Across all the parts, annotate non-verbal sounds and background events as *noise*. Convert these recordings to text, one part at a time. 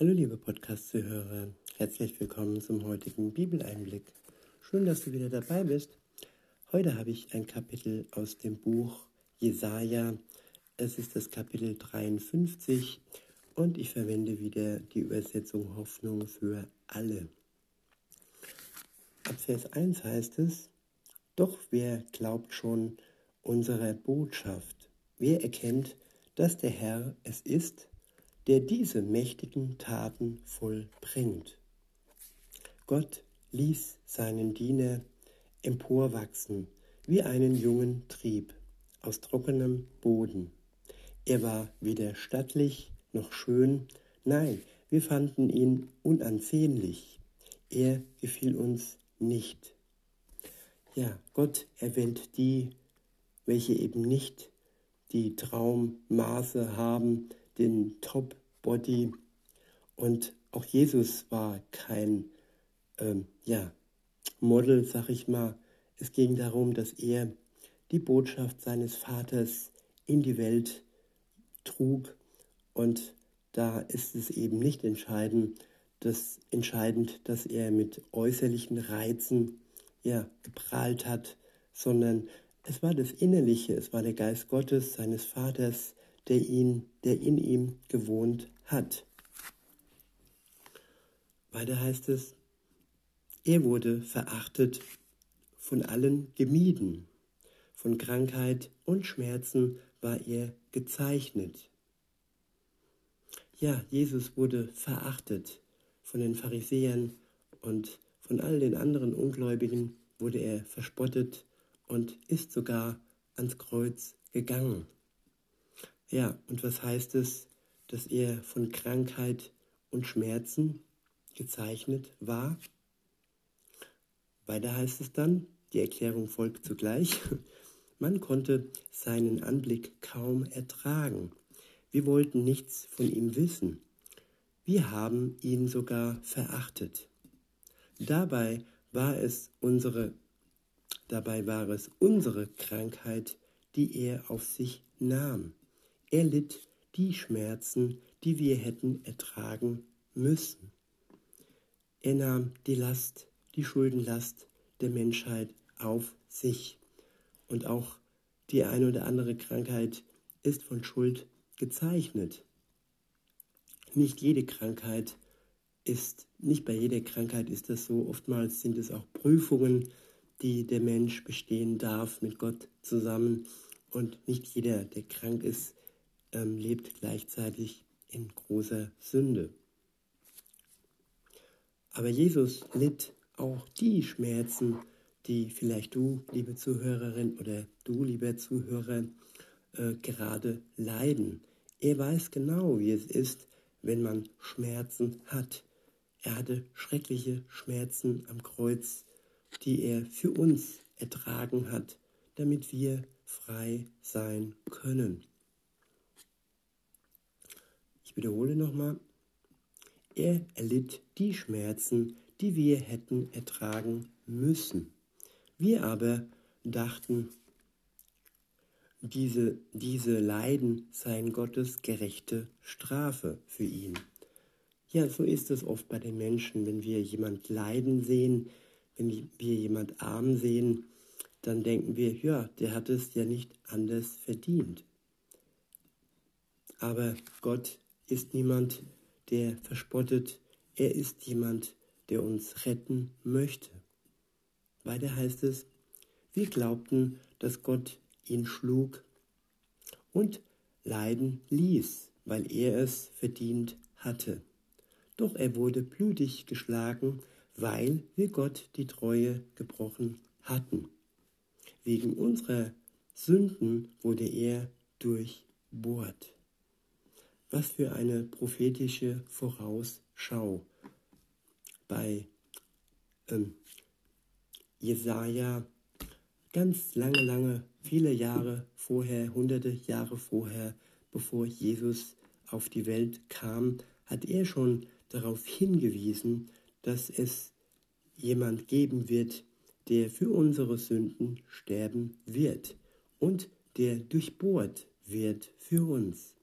Hallo liebe Podcast-Zuhörer, herzlich willkommen zum heutigen Bibeleinblick. Schön, dass du wieder dabei bist. Heute habe ich ein Kapitel aus dem Buch Jesaja. Es ist das Kapitel 53 und ich verwende wieder die Übersetzung Hoffnung für alle. Ab Vers 1 heißt es, Doch wer glaubt schon unserer Botschaft? Wer erkennt, dass der Herr es ist, der diese mächtigen Taten vollbringt. Gott ließ seinen Diener emporwachsen wie einen jungen Trieb aus trockenem Boden. Er war weder stattlich noch schön, nein, wir fanden ihn unansehnlich. Er gefiel uns nicht. Ja, Gott erwählt die, welche eben nicht die Traummaße haben, den Top-Body. Und auch Jesus war kein ähm, ja, Model, sag ich mal. Es ging darum, dass er die Botschaft seines Vaters in die Welt trug. Und da ist es eben nicht entscheidend, dass, entscheidend, dass er mit äußerlichen Reizen ja, geprahlt hat, sondern es war das Innerliche, es war der Geist Gottes, seines Vaters, der, ihn, der in ihm gewohnt hat. Weiter heißt es, er wurde verachtet, von allen gemieden, von Krankheit und Schmerzen war er gezeichnet. Ja, Jesus wurde verachtet von den Pharisäern und von all den anderen Ungläubigen wurde er verspottet und ist sogar ans Kreuz gegangen. Ja, und was heißt es, dass er von Krankheit und Schmerzen gezeichnet war? Weiter heißt es dann, die Erklärung folgt zugleich, *laughs* man konnte seinen Anblick kaum ertragen. Wir wollten nichts von ihm wissen. Wir haben ihn sogar verachtet. Dabei war es unsere, dabei war es unsere Krankheit, die er auf sich nahm. Er litt die Schmerzen, die wir hätten ertragen müssen. Er nahm die Last, die Schuldenlast der Menschheit auf sich. Und auch die eine oder andere Krankheit ist von Schuld gezeichnet. Nicht jede Krankheit ist, nicht bei jeder Krankheit ist das so. Oftmals sind es auch Prüfungen, die der Mensch bestehen darf mit Gott zusammen. Und nicht jeder, der krank ist, ähm, lebt gleichzeitig in großer Sünde. Aber Jesus litt auch die Schmerzen, die vielleicht du, liebe Zuhörerin, oder du, lieber Zuhörer, äh, gerade leiden. Er weiß genau, wie es ist, wenn man Schmerzen hat. Er hatte schreckliche Schmerzen am Kreuz, die er für uns ertragen hat, damit wir frei sein können. Wiederhole nochmal. Er erlitt die Schmerzen, die wir hätten ertragen müssen. Wir aber dachten, diese, diese Leiden seien Gottes gerechte Strafe für ihn. Ja, so ist es oft bei den Menschen, wenn wir jemand leiden sehen, wenn wir jemand arm sehen, dann denken wir, ja, der hat es ja nicht anders verdient. Aber Gott ist niemand, der verspottet. Er ist jemand, der uns retten möchte. Weiter heißt es, wir glaubten, dass Gott ihn schlug und leiden ließ, weil er es verdient hatte. Doch er wurde blutig geschlagen, weil wir Gott die Treue gebrochen hatten. Wegen unserer Sünden wurde er durchbohrt. Was für eine prophetische Vorausschau bei ähm, Jesaja ganz lange, lange, viele Jahre vorher, hunderte Jahre vorher, bevor Jesus auf die Welt kam, hat er schon darauf hingewiesen, dass es jemand geben wird, der für unsere Sünden sterben wird und der durchbohrt wird für uns.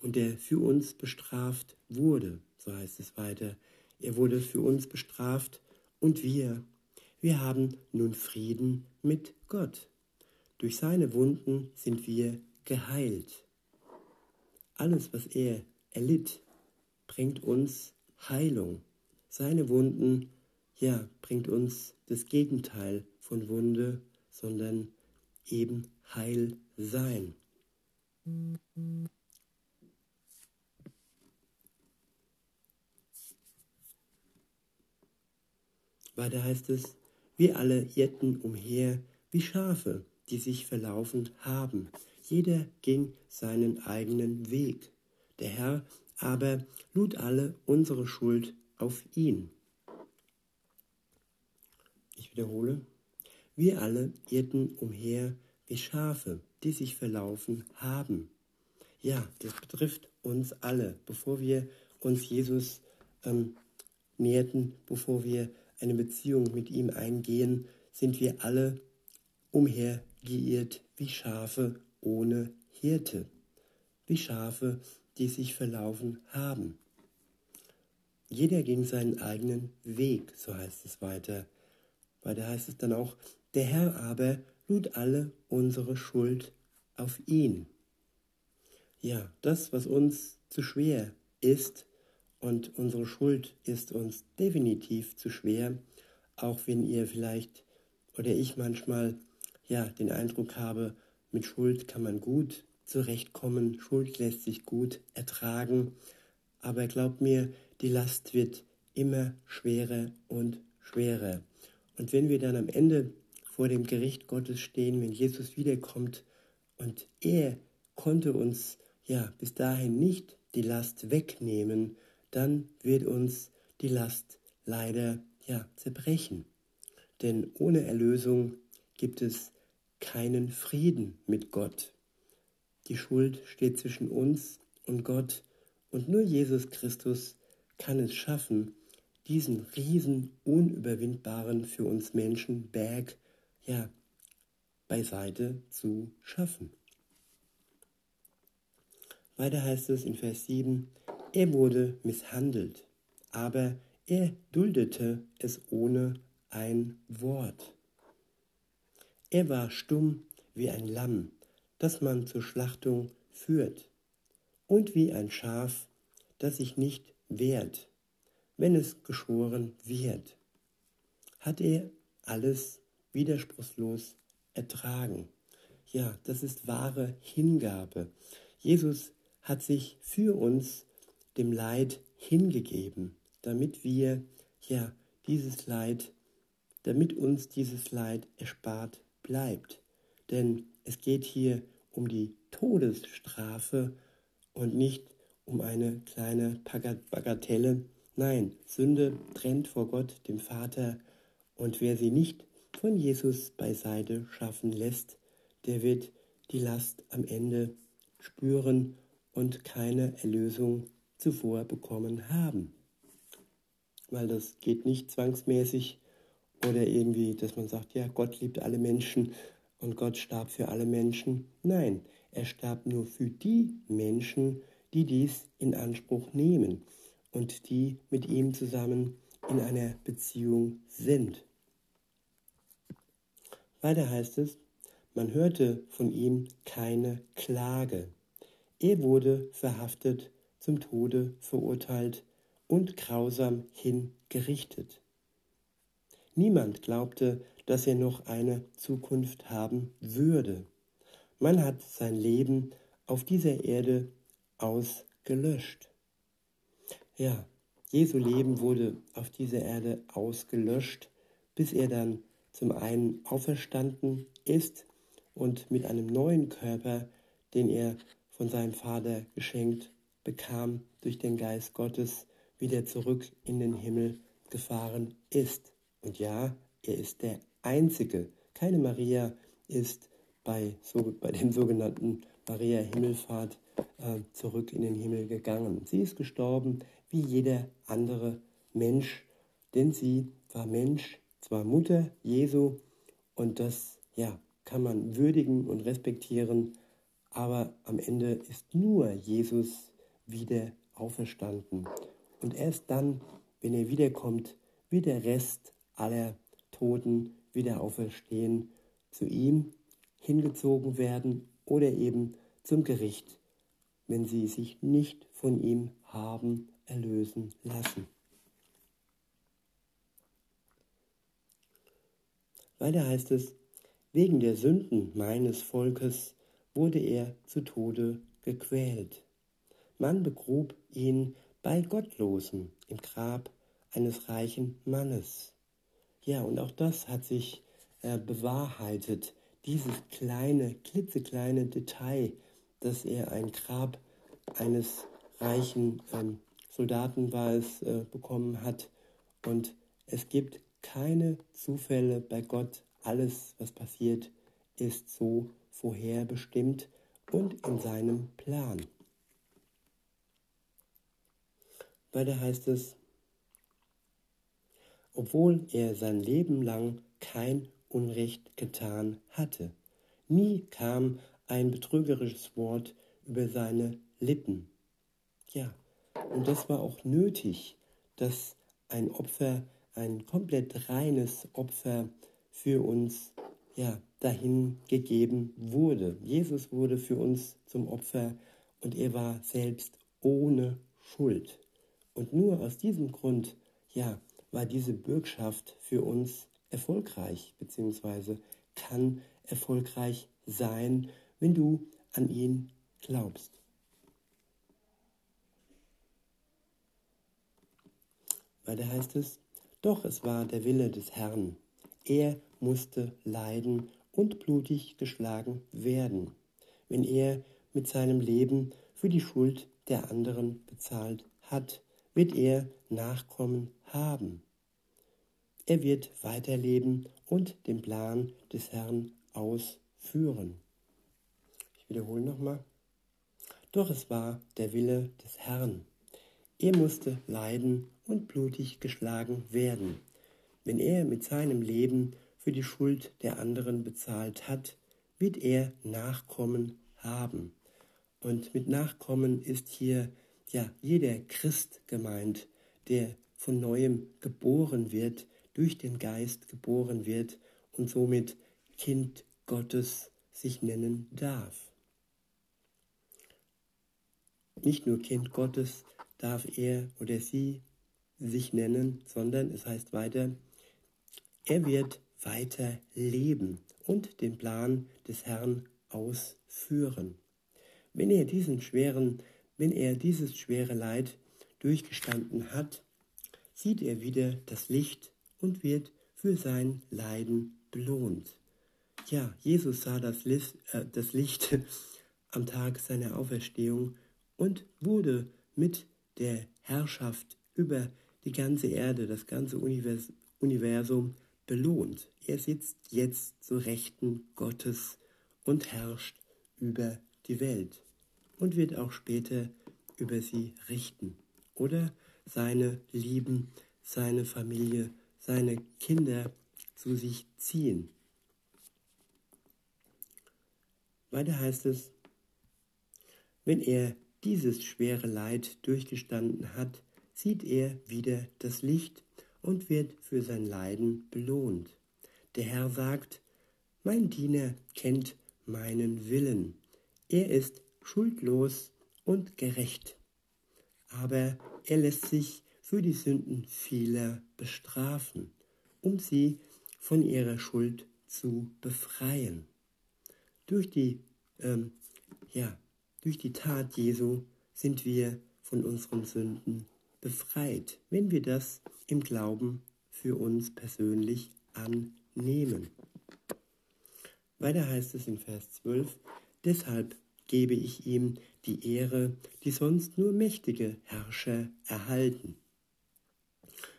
Und der für uns bestraft wurde, so heißt es weiter. Er wurde für uns bestraft und wir, wir haben nun Frieden mit Gott. Durch seine Wunden sind wir geheilt. Alles, was er erlitt, bringt uns Heilung. Seine Wunden, ja, bringt uns das Gegenteil von Wunde, sondern eben Heil sein. Weiter heißt es, wir alle irrten umher wie Schafe, die sich verlaufen haben. Jeder ging seinen eigenen Weg. Der Herr aber lud alle unsere Schuld auf ihn. Ich wiederhole, wir alle irrten umher wie Schafe, die sich verlaufen haben. Ja, das betrifft uns alle, bevor wir uns Jesus ähm, näherten, bevor wir eine Beziehung mit ihm eingehen, sind wir alle umhergeirrt wie Schafe ohne Hirte, wie Schafe, die sich verlaufen haben. Jeder ging seinen eigenen Weg, so heißt es weiter. Weiter heißt es dann auch, der Herr aber lud alle unsere Schuld auf ihn. Ja, das, was uns zu schwer ist, und unsere Schuld ist uns definitiv zu schwer, auch wenn ihr vielleicht oder ich manchmal ja den Eindruck habe, mit Schuld kann man gut zurechtkommen, Schuld lässt sich gut ertragen, aber glaubt mir, die Last wird immer schwerer und schwerer. Und wenn wir dann am Ende vor dem Gericht Gottes stehen, wenn Jesus wiederkommt und er konnte uns ja bis dahin nicht die Last wegnehmen, dann wird uns die Last leider ja zerbrechen. Denn ohne Erlösung gibt es keinen Frieden mit Gott. Die Schuld steht zwischen uns und Gott und nur Jesus Christus kann es schaffen, diesen riesen unüberwindbaren für uns Menschen Berg ja beiseite zu schaffen. Weiter heißt es in Vers 7, er wurde misshandelt, aber er duldete es ohne ein Wort. Er war stumm wie ein Lamm, das man zur Schlachtung führt, und wie ein Schaf, das sich nicht wehrt, wenn es geschoren wird. Hat er alles widerspruchslos ertragen. Ja, das ist wahre Hingabe. Jesus hat sich für uns dem Leid hingegeben, damit wir ja dieses Leid, damit uns dieses Leid erspart bleibt. Denn es geht hier um die Todesstrafe und nicht um eine kleine Bagatelle. Nein, Sünde trennt vor Gott, dem Vater, und wer sie nicht von Jesus beiseite schaffen lässt, der wird die Last am Ende spüren und keine Erlösung zuvor bekommen haben. Weil das geht nicht zwangsmäßig oder irgendwie, dass man sagt, ja, Gott liebt alle Menschen und Gott starb für alle Menschen. Nein, er starb nur für die Menschen, die dies in Anspruch nehmen und die mit ihm zusammen in einer Beziehung sind. Weiter heißt es, man hörte von ihm keine Klage. Er wurde verhaftet zum Tode verurteilt und grausam hingerichtet. Niemand glaubte, dass er noch eine Zukunft haben würde. Man hat sein Leben auf dieser Erde ausgelöscht. Ja, Jesu Leben wurde auf dieser Erde ausgelöscht, bis er dann zum einen auferstanden ist und mit einem neuen Körper, den er von seinem Vater geschenkt bekam, durch den Geist Gottes wieder zurück in den Himmel gefahren ist. Und ja, er ist der Einzige. Keine Maria ist bei, so, bei dem sogenannten Maria Himmelfahrt äh, zurück in den Himmel gegangen. Sie ist gestorben wie jeder andere Mensch, denn sie war Mensch, zwar Mutter Jesu und das ja, kann man würdigen und respektieren, aber am Ende ist nur Jesus wieder auferstanden. Und erst dann, wenn er wiederkommt, wird der Rest aller Toten wieder auferstehen, zu ihm hingezogen werden oder eben zum Gericht, wenn sie sich nicht von ihm haben erlösen lassen. Weiter heißt es, wegen der Sünden meines Volkes wurde er zu Tode gequält. Man begrub ihn bei Gottlosen im Grab eines reichen Mannes. Ja, und auch das hat sich äh, bewahrheitet, dieses kleine, klitzekleine Detail, dass er ein Grab eines reichen ähm, Soldaten war es, äh, bekommen hat. Und es gibt keine Zufälle bei Gott. Alles, was passiert, ist so vorherbestimmt und in seinem Plan. Weiter heißt es, obwohl er sein Leben lang kein Unrecht getan hatte. Nie kam ein betrügerisches Wort über seine Lippen. Ja, und das war auch nötig, dass ein Opfer, ein komplett reines Opfer für uns ja, dahin gegeben wurde. Jesus wurde für uns zum Opfer und er war selbst ohne Schuld. Und nur aus diesem Grund, ja, war diese Bürgschaft für uns erfolgreich, beziehungsweise kann erfolgreich sein, wenn du an ihn glaubst. Weiter heißt es, doch es war der Wille des Herrn. Er musste leiden und blutig geschlagen werden, wenn er mit seinem Leben für die Schuld der anderen bezahlt hat wird er Nachkommen haben. Er wird weiterleben und den Plan des Herrn ausführen. Ich wiederhole nochmal. Doch es war der Wille des Herrn. Er musste leiden und blutig geschlagen werden. Wenn er mit seinem Leben für die Schuld der anderen bezahlt hat, wird er Nachkommen haben. Und mit Nachkommen ist hier ja jeder Christ gemeint, der von neuem geboren wird, durch den Geist geboren wird und somit Kind Gottes sich nennen darf. Nicht nur Kind Gottes darf er oder sie sich nennen, sondern es heißt weiter, er wird weiter leben und den Plan des Herrn ausführen. Wenn er diesen schweren wenn er dieses schwere Leid durchgestanden hat, sieht er wieder das Licht und wird für sein Leiden belohnt. Ja, Jesus sah das Licht, äh, das Licht *laughs* am Tag seiner Auferstehung und wurde mit der Herrschaft über die ganze Erde, das ganze Univers Universum belohnt. Er sitzt jetzt zu Rechten Gottes und herrscht über die Welt und wird auch später über sie richten oder seine Lieben, seine Familie, seine Kinder zu sich ziehen. Weiter heißt es, wenn er dieses schwere Leid durchgestanden hat, sieht er wieder das Licht und wird für sein Leiden belohnt. Der Herr sagt, mein Diener kennt meinen Willen. Er ist schuldlos und gerecht. Aber er lässt sich für die Sünden vieler bestrafen, um sie von ihrer Schuld zu befreien. Durch die, ähm, ja, durch die Tat Jesu sind wir von unseren Sünden befreit, wenn wir das im Glauben für uns persönlich annehmen. Weiter heißt es in Vers 12, deshalb gebe ich ihm die Ehre, die sonst nur mächtige Herrscher erhalten.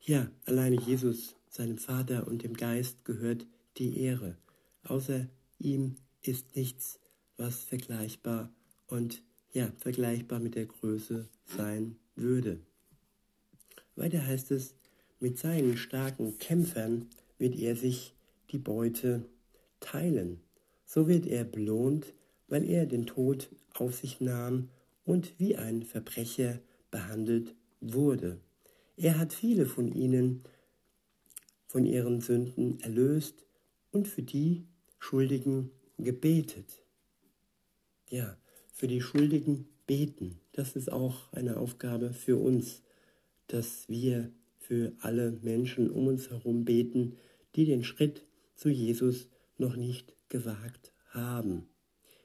Ja, alleine Jesus, seinem Vater und dem Geist gehört die Ehre. Außer ihm ist nichts, was vergleichbar und ja, vergleichbar mit der Größe sein würde. Weiter heißt es, mit seinen starken Kämpfern wird er sich die Beute teilen. So wird er belohnt weil er den Tod auf sich nahm und wie ein Verbrecher behandelt wurde. Er hat viele von ihnen von ihren Sünden erlöst und für die Schuldigen gebetet. Ja, für die Schuldigen beten. Das ist auch eine Aufgabe für uns, dass wir für alle Menschen um uns herum beten, die den Schritt zu Jesus noch nicht gewagt haben.